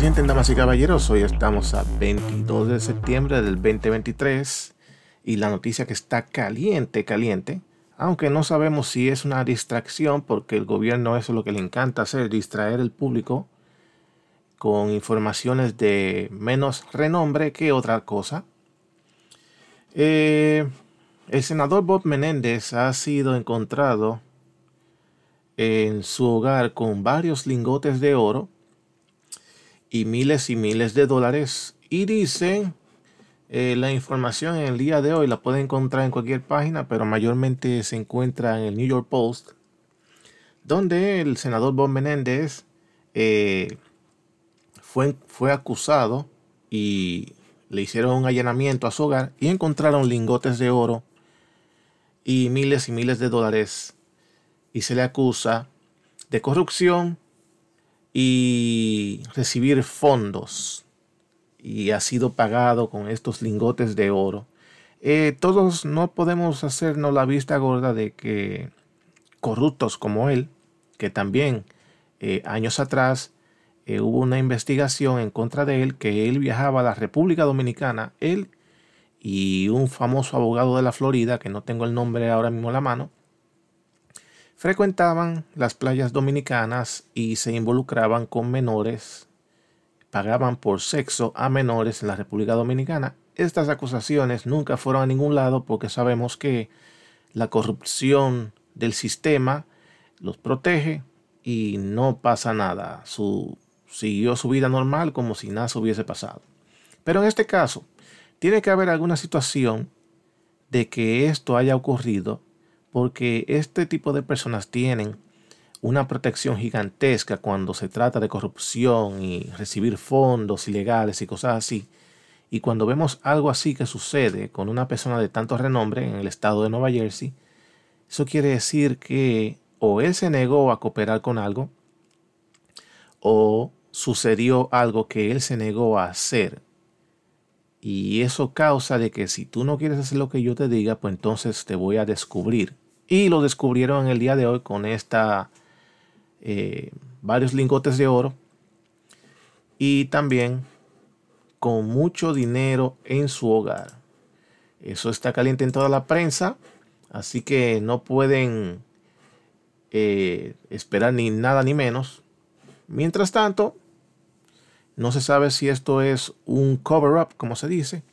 damas y caballeros? Hoy estamos a 22 de septiembre del 2023 y la noticia que está caliente, caliente, aunque no sabemos si es una distracción porque el gobierno eso es lo que le encanta hacer, distraer al público con informaciones de menos renombre que otra cosa. Eh, el senador Bob Menéndez ha sido encontrado en su hogar con varios lingotes de oro y miles y miles de dólares. Y dicen, eh, la información en el día de hoy la pueden encontrar en cualquier página, pero mayormente se encuentra en el New York Post, donde el senador Bob Menéndez eh, fue, fue acusado y le hicieron un allanamiento a su hogar y encontraron lingotes de oro y miles y miles de dólares y se le acusa de corrupción y recibir fondos y ha sido pagado con estos lingotes de oro. Eh, todos no podemos hacernos la vista gorda de que corruptos como él, que también eh, años atrás eh, hubo una investigación en contra de él, que él viajaba a la República Dominicana, él y un famoso abogado de la Florida, que no tengo el nombre ahora mismo a la mano, frecuentaban las playas dominicanas y se involucraban con menores, pagaban por sexo a menores en la República Dominicana. Estas acusaciones nunca fueron a ningún lado porque sabemos que la corrupción del sistema los protege y no pasa nada. Su, siguió su vida normal como si nada hubiese pasado. Pero en este caso, tiene que haber alguna situación de que esto haya ocurrido porque este tipo de personas tienen una protección gigantesca cuando se trata de corrupción y recibir fondos ilegales y cosas así. Y cuando vemos algo así que sucede con una persona de tanto renombre en el estado de Nueva Jersey, eso quiere decir que o él se negó a cooperar con algo, o sucedió algo que él se negó a hacer. Y eso causa de que si tú no quieres hacer lo que yo te diga, pues entonces te voy a descubrir. Y lo descubrieron en el día de hoy con esta eh, varios lingotes de oro y también con mucho dinero en su hogar. Eso está caliente en toda la prensa, así que no pueden eh, esperar ni nada ni menos. Mientras tanto, no se sabe si esto es un cover-up, como se dice,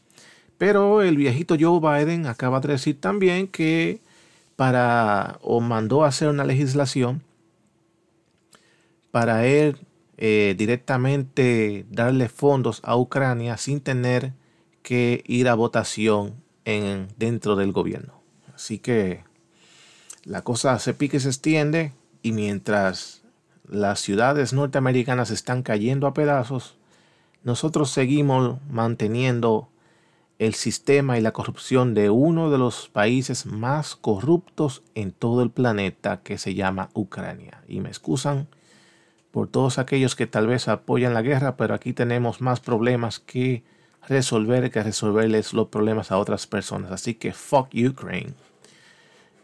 pero el viejito Joe Biden acaba de decir también que para o mandó hacer una legislación para él eh, directamente darle fondos a Ucrania sin tener que ir a votación en, dentro del gobierno. Así que la cosa se pique y se extiende y mientras las ciudades norteamericanas están cayendo a pedazos, nosotros seguimos manteniendo el sistema y la corrupción de uno de los países más corruptos en todo el planeta que se llama Ucrania. Y me excusan por todos aquellos que tal vez apoyan la guerra, pero aquí tenemos más problemas que resolver que resolverles los problemas a otras personas. Así que fuck Ukraine.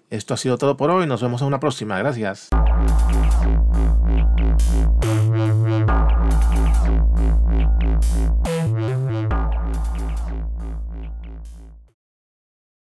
Esto ha sido todo por hoy. Nos vemos en una próxima. Gracias.